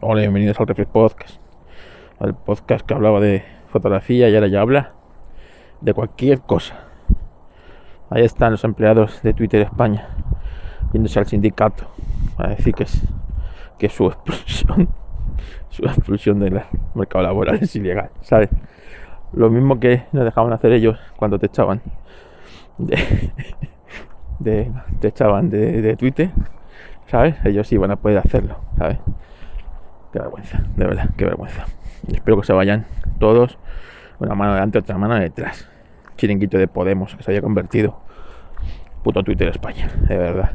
Hola, bienvenidos al Reflex Podcast. Al podcast que hablaba de fotografía y ahora ya habla de cualquier cosa. Ahí están los empleados de Twitter España yéndose al sindicato a decir que es que su expulsión su expulsión del mercado laboral es ilegal, ¿sabes? Lo mismo que nos dejaban hacer ellos cuando te echaban de, te echaban de, Twitter, ¿sabes? Ellos iban a poder hacerlo, ¿sabes? Qué vergüenza, de verdad, qué vergüenza. Espero que se vayan todos, una mano delante, otra mano detrás. Chiringuito de Podemos, que se haya convertido. Puto Twitter España, de verdad.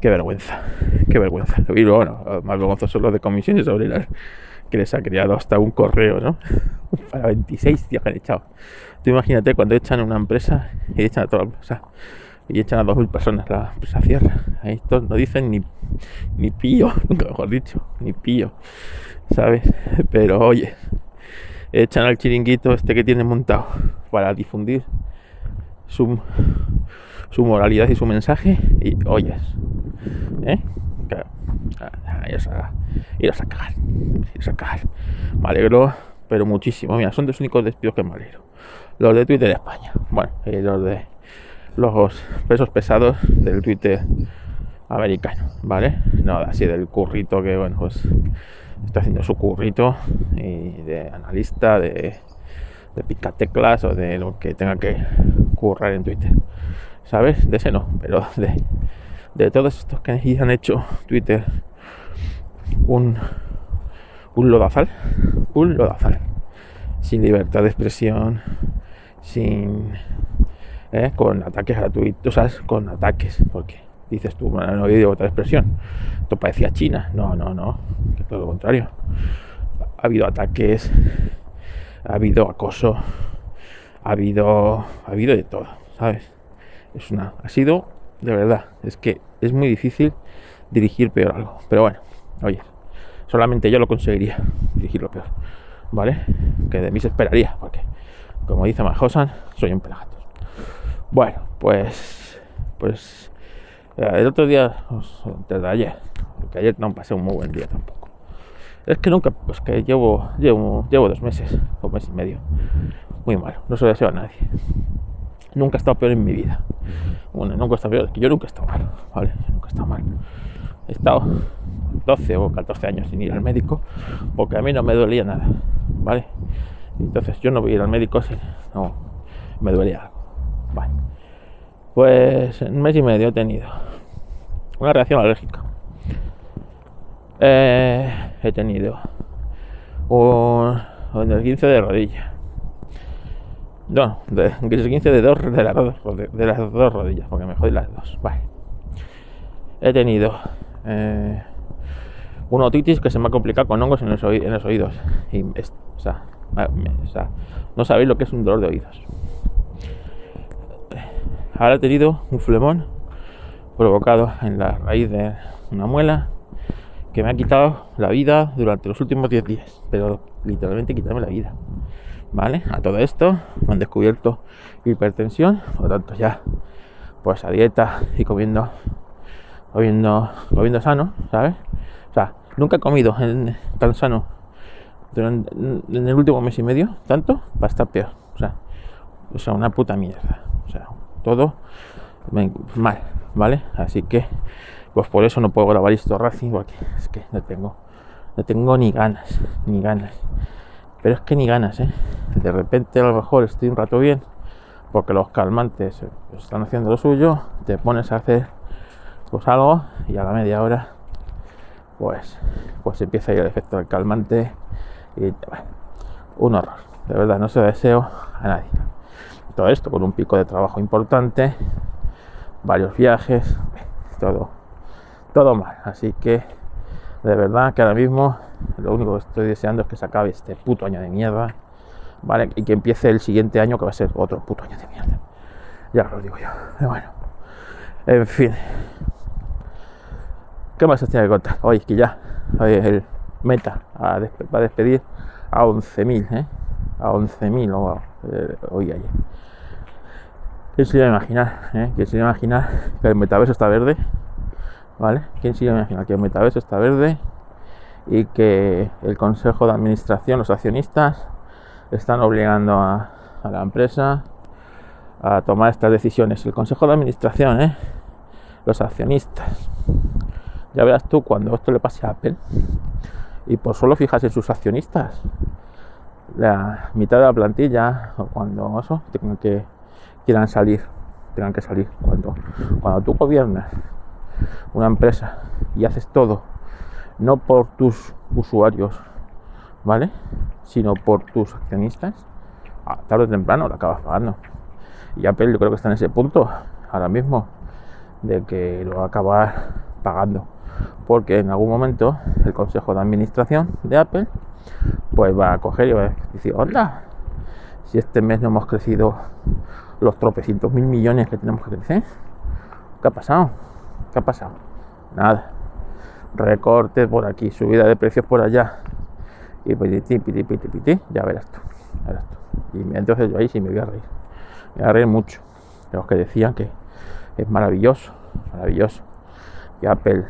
Qué vergüenza, qué vergüenza. Y bueno, más vergonzosos los de comisiones obreras, que les ha creado hasta un correo, ¿no? Para 26 días que han echado. Tú imagínate cuando echan una empresa y echan a toda la empresa y echan a 2.000 personas, la empresa cierra. Estos no dicen ni, ni pío, mejor dicho, ni pío, ¿sabes? Pero oye, echan al chiringuito este que tienen montado para difundir su, su moralidad y su mensaje y oyes, ¿eh? Claro, iros a, iros a a cagar. Me alegro, pero muchísimo. Mira, son los únicos despidos que me alegro. Los de Twitter de España, bueno, y los de los pesos pesados del Twitter americano, ¿vale? No así del currito que, bueno, pues está haciendo su currito y de analista, de, de picateclas o de lo que tenga que currar en Twitter. ¿Sabes? De ese no, pero de, de todos estos que han hecho Twitter un, un lodazal, un lodazal, sin libertad de expresión, sin ¿eh? con ataques gratuitos, ¿sabes? con ataques, porque dices tú, bueno, no he otra expresión, esto parecía China, no, no, no, que todo lo contrario, ha habido ataques, ha habido acoso, ha habido, ha habido de todo, ¿sabes? Es una, ha sido, de verdad, es que es muy difícil dirigir peor algo, pero bueno, oye, solamente yo lo conseguiría, dirigirlo peor, ¿vale? Que de mí se esperaría, porque, como dice Majosan, soy un pelagato. Bueno, pues, pues eh, el otro día, desde ayer, porque ayer no pasé un muy buen día tampoco. Es que nunca, pues que llevo, llevo, llevo dos meses, o mes y medio, muy malo, no se lo deseo a nadie. Nunca he estado peor en mi vida. Bueno, nunca he estado peor, yo nunca he estado mal, ¿vale? nunca he estado mal. He estado 12 o 14 años sin ir al médico, porque a mí no me dolía nada, ¿vale? Entonces yo no voy a ir al médico si no me duele algo. Pues un mes y medio he tenido una reacción alérgica. Eh, he tenido un, el 15 de rodilla. No, de, el 15 de, dos, de, las dos, de las dos rodillas, porque me jodí las dos. Vale. He tenido eh, una otitis que se me ha complicado con hongos en los, en los oídos. O sea, no sabéis lo que es un dolor de oídos. Ahora he tenido un flemón provocado en la raíz de una muela que me ha quitado la vida durante los últimos 10 días, pero literalmente quitarme la vida. ¿Vale? A todo esto me han descubierto hipertensión, por lo tanto ya pues a dieta y comiendo comiendo comiendo sano, ¿sabes? O sea, nunca he comido tan sano en el último mes y medio, tanto, para estar peor. O sea, o sea, una puta mierda. O sea, todo mal, ¿vale? Así que, pues por eso no puedo grabar esto Racing, porque es que no tengo, no tengo ni ganas, ni ganas. Pero es que ni ganas, ¿eh? De repente a lo mejor estoy un rato bien, porque los calmantes están haciendo lo suyo, te pones a hacer pues algo y a la media hora pues pues empieza a ir el efecto del calmante y un horror de verdad no se deseo a nadie todo esto con un pico de trabajo importante, varios viajes, todo, todo mal. Así que de verdad que ahora mismo lo único que estoy deseando es que se acabe este puto año de mierda, ¿vale? Y que empiece el siguiente año que va a ser otro puto año de mierda. Ya lo digo yo. Pero bueno, en fin. ¿Qué más os tiene que contar? Hoy que ya el meta a despedir a 11.000, ¿eh? A 11.000 eh, hoy ayer. ¿Quién se iba a imaginar? Eh? ¿Quién se iba a imaginar que el metaverso está verde? ¿Vale? ¿Quién se iba a imaginar que el metaverso está verde y que el consejo de administración, los accionistas, están obligando a, la empresa a tomar estas decisiones. El consejo de administración, ¿eh? los accionistas. Ya verás tú cuando esto le pase a Apple y por solo fijas en sus accionistas, la mitad de la plantilla cuando eso tengan que quieran salir, tengan que salir. Cuando, cuando tú gobiernas una empresa y haces todo, no por tus usuarios, ¿vale? Sino por tus accionistas, tarde o temprano lo acabas pagando. Y Apple yo creo que está en ese punto ahora mismo de que lo va a acabar pagando. Porque en algún momento el consejo de administración de Apple pues va a coger y va a decir, onda, si este mes no hemos crecido los tropecientos mil millones que tenemos que crecer, ¿qué ha pasado? ¿Qué ha pasado? Nada. Recortes por aquí, subida de precios por allá. Y piti, piti, piti, piti, ya verás tú. Verás tú. Y entonces yo ahí sí me voy a reír. Me voy a reír mucho. De los que decían que es maravilloso, maravilloso. Que Apple,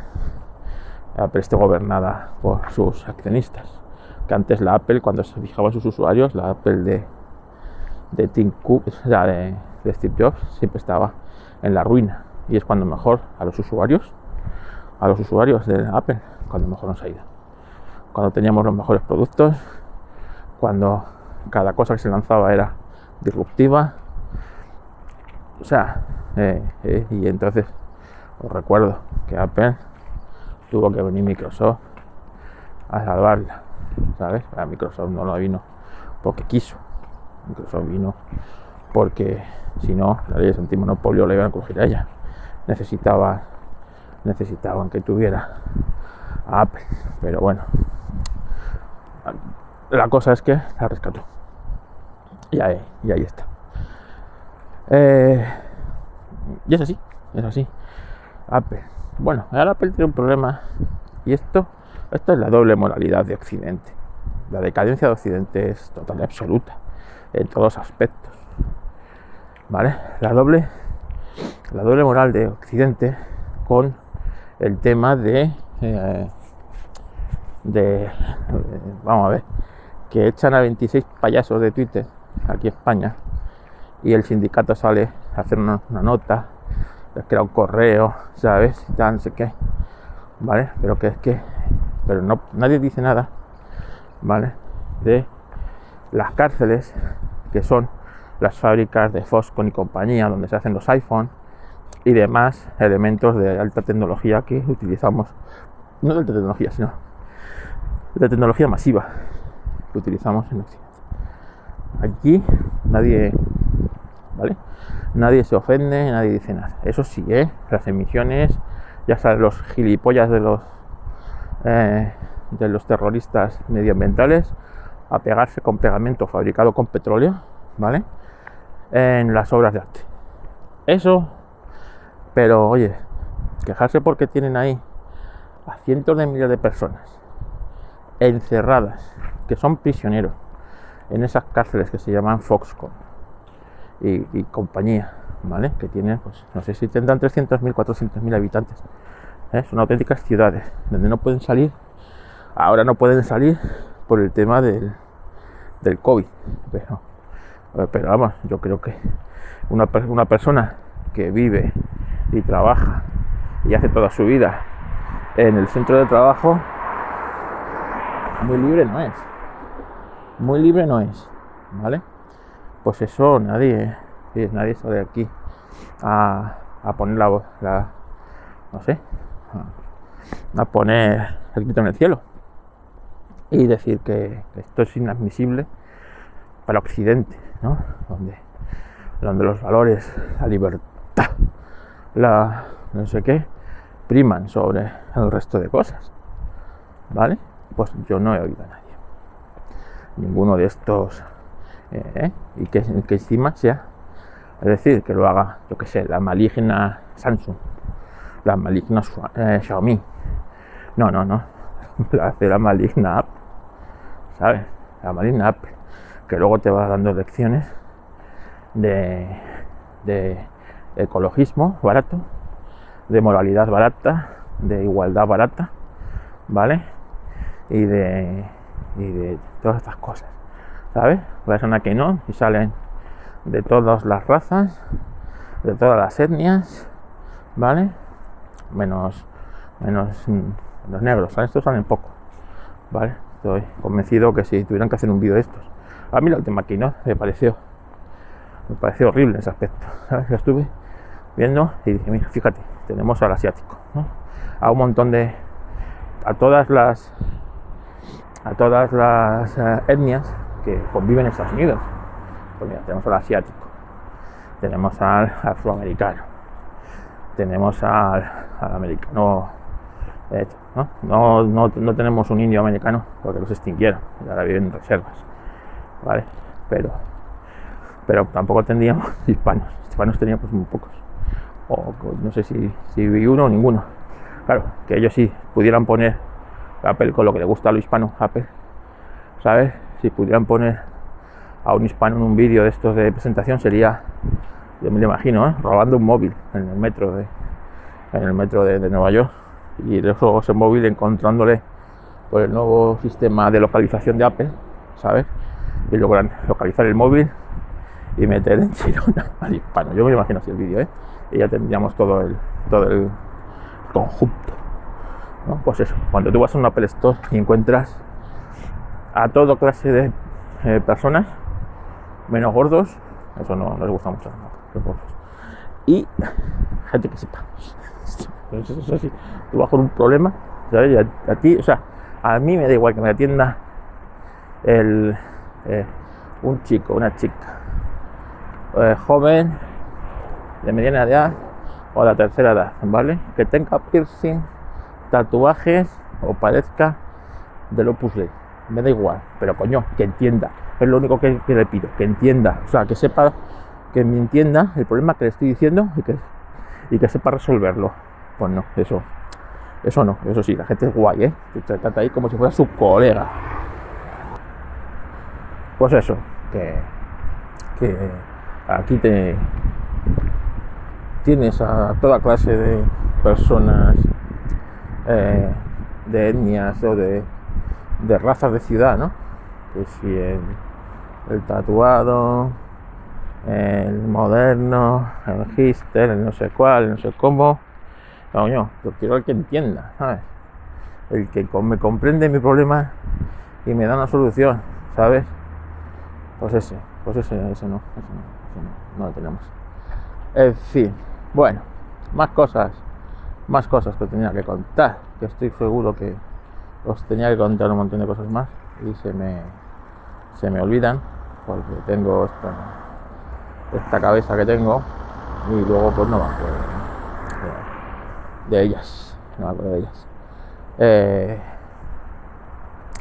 Apple esté gobernada por sus accionistas. Que antes la Apple, cuando se fijaba a sus usuarios, la Apple de, de Tim Cook, o sea, de, de Steve Jobs, siempre estaba en la ruina. Y es cuando mejor a los usuarios, a los usuarios de Apple, cuando mejor nos ha ido. Cuando teníamos los mejores productos, cuando cada cosa que se lanzaba era disruptiva. O sea, eh, eh, y entonces os recuerdo que Apple tuvo que venir Microsoft a salvarla, ¿sabes? A Microsoft no lo vino porque quiso. Microsoft vino porque si no, la ley de antimonopolio le iban a coger a ella. Necesitaba, necesitaban que tuviera a Apple, pero bueno, la cosa es que la rescató. Y ahí, y ahí está. Eh, y es así, es así. Apple. Bueno, ahora Apple tiene un problema. Y esto, esto es la doble moralidad de Occidente. La decadencia de Occidente es total y absoluta. En todos aspectos. ¿Vale? La doble, la doble moral de Occidente con el tema de. Eh, de. vamos a ver. Que echan a 26 payasos de Twitter aquí en España y el sindicato sale a hacer una, nota, les crea un correo, ¿sabes? Y tal, no sé qué, ¿vale? Pero que es que, pero no, nadie dice nada, ¿vale? De las cárceles, que son las fábricas de Foxconn y compañía, donde se hacen los iPhones y demás elementos de alta tecnología que utilizamos, no de alta tecnología, sino de tecnología masiva que utilizamos en Occidente. Aquí nadie ¿vale? Nadie se ofende, nadie dice nada. Eso sí, ¿eh? las emisiones, ya saben, los gilipollas de los eh, de los terroristas medioambientales a pegarse con pegamento fabricado con petróleo, ¿vale? En las obras de arte. Eso, pero oye, quejarse porque tienen ahí a cientos de miles de personas encerradas, que son prisioneros en esas cárceles que se llaman Foxconn y, compañía, ¿vale? Que tienen, pues, no sé si tendrán 300.000, 400.000 habitantes. ¿Eh? Son auténticas ciudades donde no pueden salir. Ahora no pueden salir por el tema del, del COVID. Pero, pero vamos, yo creo que una, una persona que vive y trabaja y hace toda su vida en el centro de trabajo, muy libre no es. Muy libre no es, ¿vale? pues eso nadie, nadie sale aquí a, poner la, la, no sé, a, poner el grito en el cielo y decir que, esto es inadmisible para Occidente, ¿no? Donde, donde los valores, la libertad, la no sé qué, priman sobre el resto de cosas. ¿Vale? Pues yo no he oído a nadie. Ninguno de estos ¿eh? y que, encima sea, es decir, que lo haga, yo que sé, la maligna Samsung, la maligna eh, Xiaomi. No, no, no, la hace la maligna Apple, ¿sabes? La maligna Apple, que luego te va dando lecciones de, de ecologismo barato, de moralidad barata, de igualdad barata, ¿vale? y de, y de todas estas cosas, ¿sabes? Personas que no y salen de todas las razas, de todas las etnias, ¿vale? Menos, menos los negros. Estos salen poco, ¿vale? Estoy convencido que si tuvieran que hacer un vídeo de estos, a mí la última aquí, ¿no? Me pareció, me pareció horrible ese aspecto, ¿sabes? Lo estuve viendo y dije, mira, fíjate, tenemos al asiático. A un montón de, a todas las, a todas las eh, etnias que conviven en Estados Unidos. Pues mira, tenemos al asiático, tenemos al afroamericano, tenemos al, americano, ¿no? No, ¿no? no, tenemos un indio americano porque los extinguieron y ahora viven en reservas, ¿vale? Pero, pero tampoco tendríamos hispanos, hispanos teníamos muy pocos, o no sé si, si vi uno o ninguno. Claro, que ellos sí pudieran poner Apple con lo que le gusta a lo hispano, Apple, ¿sabes? Si pudieran poner a un hispano en un vídeo de estos de presentación sería, yo me lo imagino, ¿eh? robando un móvil en el metro de, en el metro de, Nueva York y luego ese móvil encontrándole por el nuevo sistema de localización de Apple, ¿sabes? Y logran localizar el móvil y meter en Chirona al hispano. Yo me imagino así el vídeo, ¿eh? Y ya tendríamos todo el, todo el conjunto. ¿no? Pues eso, cuando tú vas a un Apple Store y encuentras a toda clase de eh, personas, menos gordos, eso no, les gusta mucho Y gente que sepa. Tú vas con un problema, ¿sabes? A, ti, o sea, a mí me da igual que me atienda el, eh, un chico, una chica, eh, joven, de mediana edad o de la tercera edad, ¿vale? Que tenga piercing, tatuajes o parezca del Opus Dei. Me da igual, pero coño, que entienda es lo único que, le pido, que entienda, o sea, que sepa, que me entienda el problema que le estoy diciendo y que, y que sepa resolverlo. Pues no, eso, eso no, eso sí, la gente es guay, ¿eh? Te trata ahí como si fuera su colega. Pues eso, que, que aquí te tienes a toda clase de personas eh, de etnias o de, de razas de ciudad, ¿no? Que si el el tatuado, el moderno, el hipster, el no sé cuál, no sé cómo. Coño, yo quiero el que entienda, ¿sabes? El que me comprende mi problema y me da una solución, ¿sabes? Pues ese, pues ese, ese no, ese no, no, lo tenemos. En fin, bueno, más cosas, más cosas que tenía que contar, que estoy seguro que os tenía que contar un montón de cosas más y se me, se me olvidan porque tengo esta, esta cabeza que tengo y luego pues no me acuerdo de, ellas, no me acuerdo de ellas. Eh,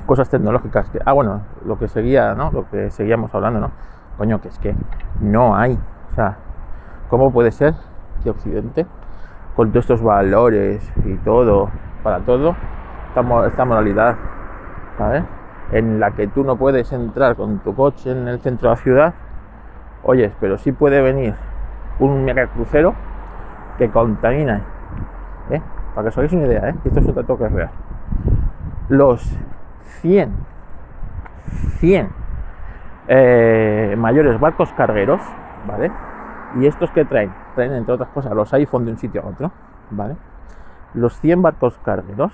cosas tecnológicas que, ah bueno, lo que seguía, ¿no? Lo que seguíamos hablando, ¿no? Coño, que es que no hay, o sea, ¿cómo puede ser que Occidente, con todos estos valores y todo, para todo, esta, esta moralidad, ¿sabes? en la que tú no puedes entrar con tu coche en el centro de la ciudad, oyes, pero sí puede venir un mega crucero que contamina, ¿eh? para que os hagáis una idea, ¿eh? esto es un dato que es real. Los 100, 100 eh, mayores barcos cargueros, ¿vale? Y estos que traen, traen entre otras cosas los iPhone de un sitio a otro, ¿vale? Los 100 barcos cargueros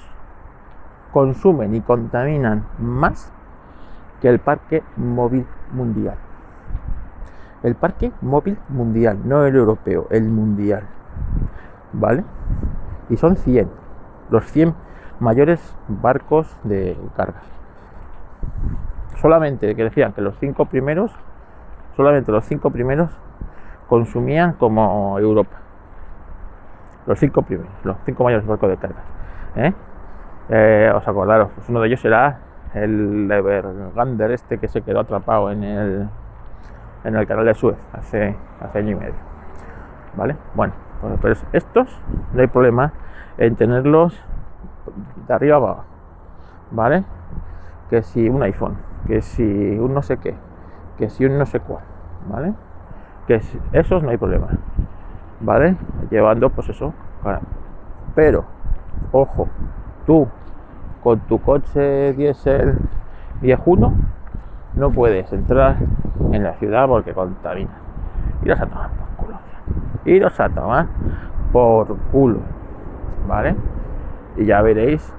consumen y contaminan más que el parque móvil mundial. El parque móvil mundial, no el europeo, el mundial. ¿Vale? Y son 100, los 100 mayores barcos de carga. Solamente que decían que los cinco primeros, solamente los cinco primeros consumían como Europa. Los cinco primeros, los cinco mayores barcos de carga. ¿eh? Eh, os acordaros, pues uno de ellos será el Evergander este que se quedó atrapado en el, en el canal de Suez hace, hace año y medio. ¿Vale? Bueno, pues estos no hay problema en tenerlos de arriba abajo. ¿Vale? Que si un iPhone, que si un no sé qué, que si un no sé cuál. ¿Vale? Que si, esos no hay problema. ¿Vale? Llevando pues eso. Pero, ojo, tú con tu coche diésel viejuno no puedes entrar en la ciudad porque contamina. Iros a tomar por culo. Iros a tomar por culo. ¿Vale? Y ya veréis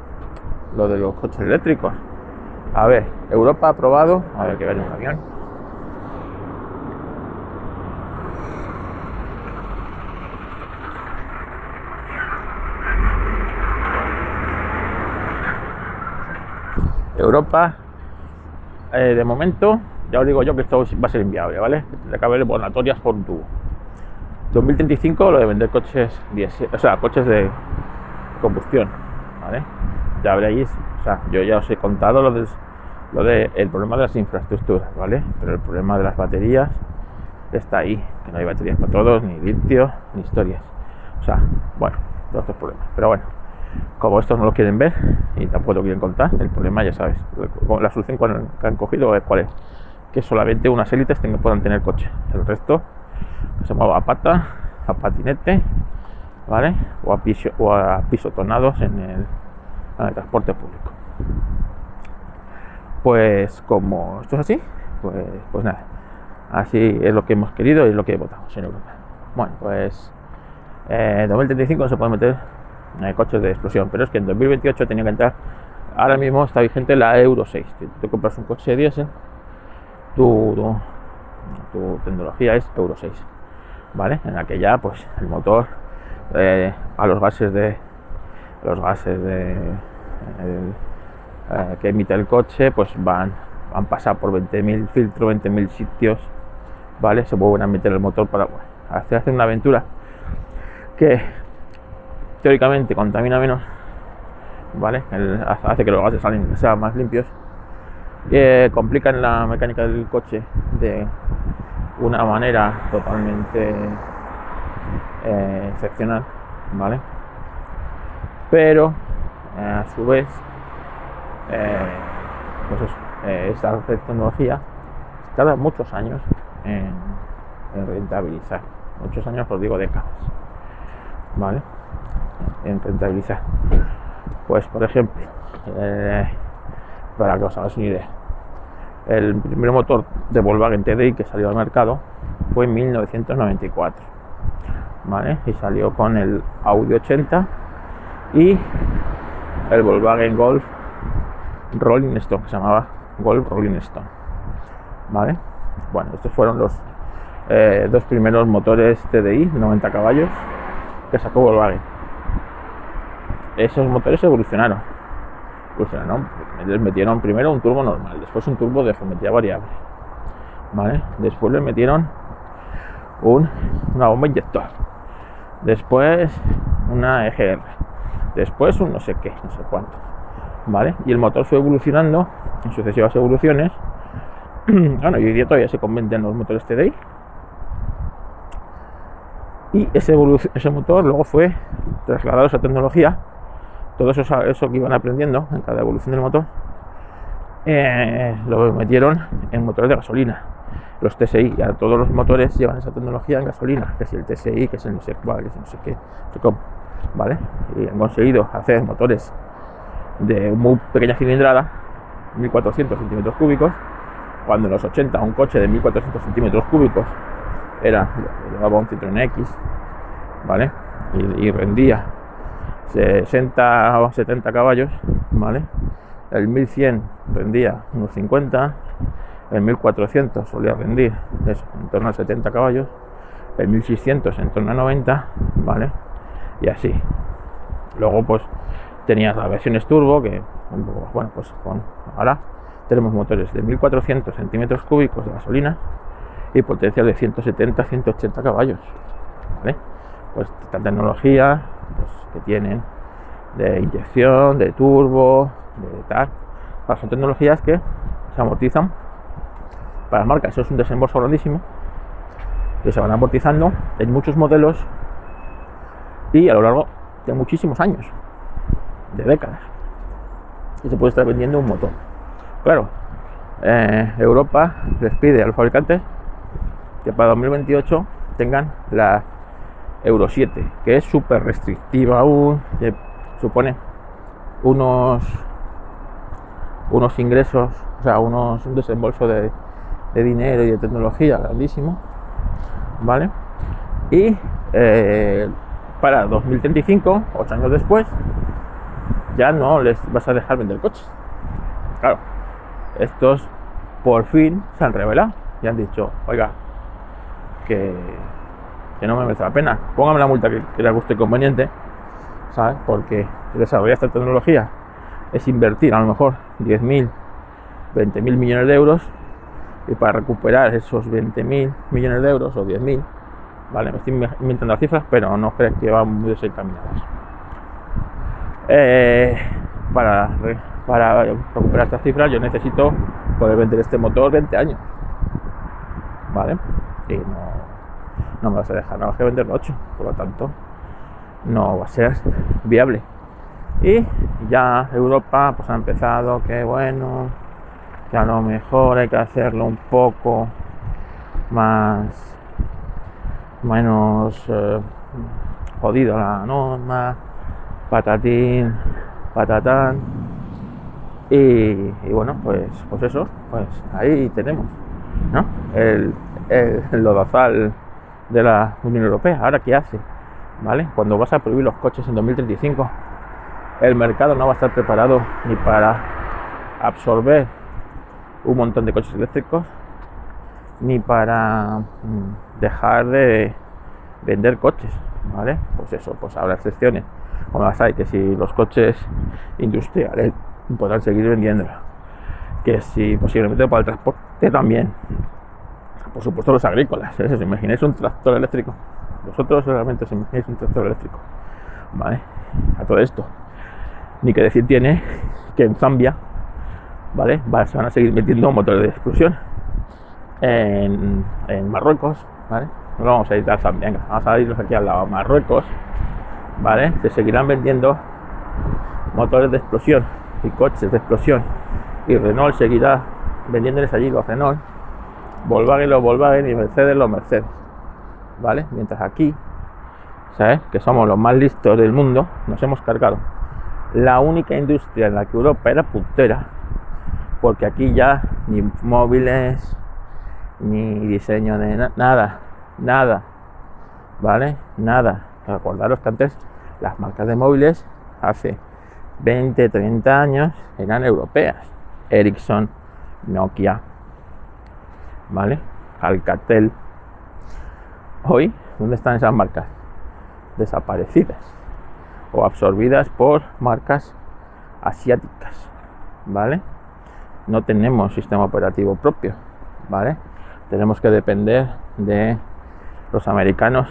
lo de los coches eléctricos. A ver, Europa ha aprobado. A ver que viene un avión. Europa, eh, de momento, ya os digo yo que esto va a ser inviable, ¿vale? De caber bonatorias por un tubo. 2035 lo de vender coches o sea, coches de combustión, ¿vale? Ya veréis, o sea, yo ya os he contado lo de, lo de el problema de las infraestructuras, ¿vale? Pero el problema de las baterías está ahí, que no hay baterías para todos, ni litio, ni historias. O sea, bueno, todos estos problemas. Pero bueno, como estos no lo quieren ver y tampoco lo quieren contar, el problema ya sabes, la solución que han cogido es cuál es, que solamente unas élites puedan tener coche, el resto se mueva a pata, a patinete, ¿vale? O a, piso, o a pisotonados en el, en el transporte público. Pues como esto es así, pues, pues nada, así es lo que hemos querido y es lo que votamos en Europa. Bueno, pues eh, 2035 se puede meter eh, coches de explosión, pero es que en 2028 tenía que entrar, ahora mismo está vigente la Euro 6, te, compras un coche de diésel, tu, tu, tecnología es Euro 6, ¿vale? En la que ya pues el motor eh, a los gases de los gases de eh, que emite el coche pues van han pasado por 20.000 filtros, 20.000 sitios, ¿vale? Se vuelven a meter el motor para hacer una aventura que teóricamente contamina menos, ¿vale? hace que los gases sean más limpios, eh, complican la mecánica del coche de una manera totalmente eh, excepcional, ¿vale? Pero eh, a su vez, pues esta tecnología tarda muchos años en, en rentabilizar, muchos años, os digo décadas, ¿vale? En rentabilizar. Pues, por ejemplo, eh, para que os hagáis una idea, el primer motor de Volkswagen TDI que salió al mercado fue en 1994, ¿vale? Y salió con el Audi 80 y el Volkswagen Golf Rolling Stone, que se llamaba Golf Rolling Stone, ¿vale? Bueno, estos fueron los eh, dos primeros motores TDI de 90 caballos que sacó Volkswagen esos motores evolucionaron. Evolucionaron. Les metieron primero un turbo normal, después un turbo de geometría variable. ¿Vale? Después le metieron un, una bomba inyector. Después una EGR. Después un no sé qué, no sé cuánto. ¿Vale? Y el motor fue evolucionando en sucesivas evoluciones. bueno, hoy día todavía se convenden los motores TDI. Y ese, ese motor luego fue trasladado a esa tecnología todo eso, eso que iban aprendiendo en cada evolución del motor, eh, lo metieron en motores de gasolina, los TSI. Ya todos los motores llevan esa tecnología en gasolina, que es el TSI, que es el no sé cuál, que es no sé qué, ¿vale? Y han conseguido hacer motores de muy pequeña cilindrada, 1400 centímetros cúbicos, cuando en los 80 un coche de 1400 centímetros cúbicos era, llevaba un Citroën X, ¿vale? y rendía 60 o 70 caballos, ¿vale? El 1100 rendía unos 50, el 1400 solía rendir en torno a 70 caballos, el 1600 en torno a 90, ¿vale? Y así. Luego pues tenías las versiones turbo que, pues ahora tenemos motores de 1400 centímetros cúbicos de gasolina y potencial de 170, 180 caballos. Pues esta tecnología pues, que tienen de inyección, de turbo, de tal. son tecnologías que se amortizan para las marcas. Eso es un desembolso grandísimo que se van amortizando en muchos modelos y a lo largo de muchísimos años, de décadas. Y se puede estar vendiendo un motor. Claro, eh, Europa les pide a los fabricantes que para 2028 tengan la Euro 7, que es súper restrictiva aún, que supone unos unos ingresos, o sea, unos, un desembolso de, de dinero y de tecnología grandísimo, ¿vale? Y eh, para 2035, ocho años después, ya no les vas a dejar vender coches. Claro, estos por fin se han revelado y han dicho, oiga, que, que no me merece la pena, póngame la multa que, que le guste conveniente, ¿sabes? Porque desarrollar esta tecnología es invertir a lo mejor 10.000, 20.000 millones de euros y para recuperar esos 20.000 millones de euros o 10.000, ¿vale? Me estoy inventando las cifras, pero no creo que van muy desencaminadas. Eh, para, para recuperar estas cifras yo necesito poder vender este motor 20 años, ¿vale? No me vas a dejar nada más que venderlo 8, por lo tanto no va a ser viable. Y ya Europa pues ha empezado que bueno, que a lo mejor hay que hacerlo un poco más menos eh, jodido la norma, patatín, patatán. Y, bueno, pues, pues eso, pues ahí tenemos, ¿no? El, el lodazal de la Unión Europea. Ahora, ¿qué hace? ¿Vale? Cuando vas a prohibir los coches en 2035, el mercado no va a estar preparado ni para absorber un montón de coches eléctricos, ni para mm, dejar de vender coches, ¿vale? Pues eso, pues habrá excepciones, como las hay, que si los coches industriales podrán seguir vendiéndola, que si posiblemente para el transporte también, por supuesto los agrícolas, ¿eh? ¿os imagináis un tractor eléctrico? Vosotros realmente os un tractor eléctrico, ¿vale? A todo esto, ni que decir tiene que en Zambia, ¿vale? Se van a seguir metiendo motores de explosión. En, Marruecos, ¿vale? No vamos a ir a Zambia, venga, vamos a irnos aquí al lado. Marruecos, ¿vale? Se seguirán vendiendo motores de explosión y coches de explosión. Y Renault seguirá vendiéndoles allí los Renault, Volkswagen los Volkswagen y Mercedes los Mercedes, ¿vale? Mientras aquí, ¿sabes? Que somos los más listos del mundo, nos hemos cargado la única industria en la que Europa era puntera, porque aquí ya ni móviles, ni diseño de na nada, nada, ¿vale? Nada. Recordaros que antes las marcas de móviles hace 20, 30 años eran europeas. Ericsson, Nokia, ¿vale? Alcatel. Hoy, ¿dónde están esas marcas? Desaparecidas o absorbidas por marcas asiáticas, ¿vale? No tenemos sistema operativo propio, ¿vale? Tenemos que depender de los americanos.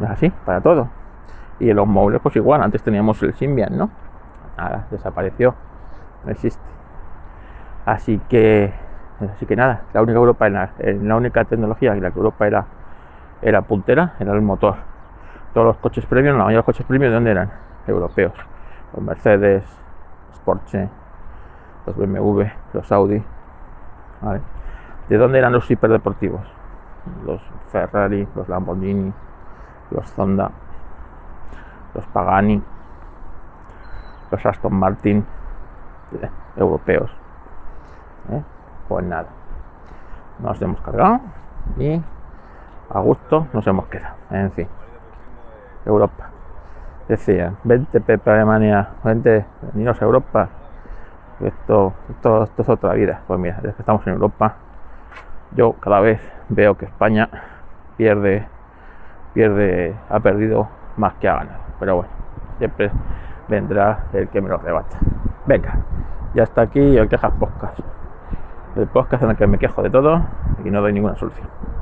Es así, para todo. Y los móviles, pues igual, antes teníamos el Symbian, ¿no? Nada, desapareció, no existe. Así que, así que nada, la única Europa, en la, única tecnología en la que Europa era, era puntera, era el motor todos los coches premium, la mayoría los coches premium, ¿de dónde eran? Europeos. Los Mercedes, los Porsche, los BMW, los Audi. ¿vale? ¿De dónde eran los hiperdeportivos? Los Ferrari, los Lamborghini, los Honda, los Pagani, los Aston Martin, eh, europeos. ¿eh? Pues nada, nos hemos cargado y a gusto nos hemos quedado. En fin. Europa. Decían, vente Pepe Alemania, vente, veniros a Europa. Esto, esto, esto es otra vida. Pues mira, desde que estamos en Europa, yo cada vez veo que España pierde, pierde, ha perdido más que ha ganado. Pero bueno, siempre vendrá el que me lo rebata. Venga, ya está aquí el Quejas Podcast. El podcast en el que me quejo de todo y no doy ninguna solución.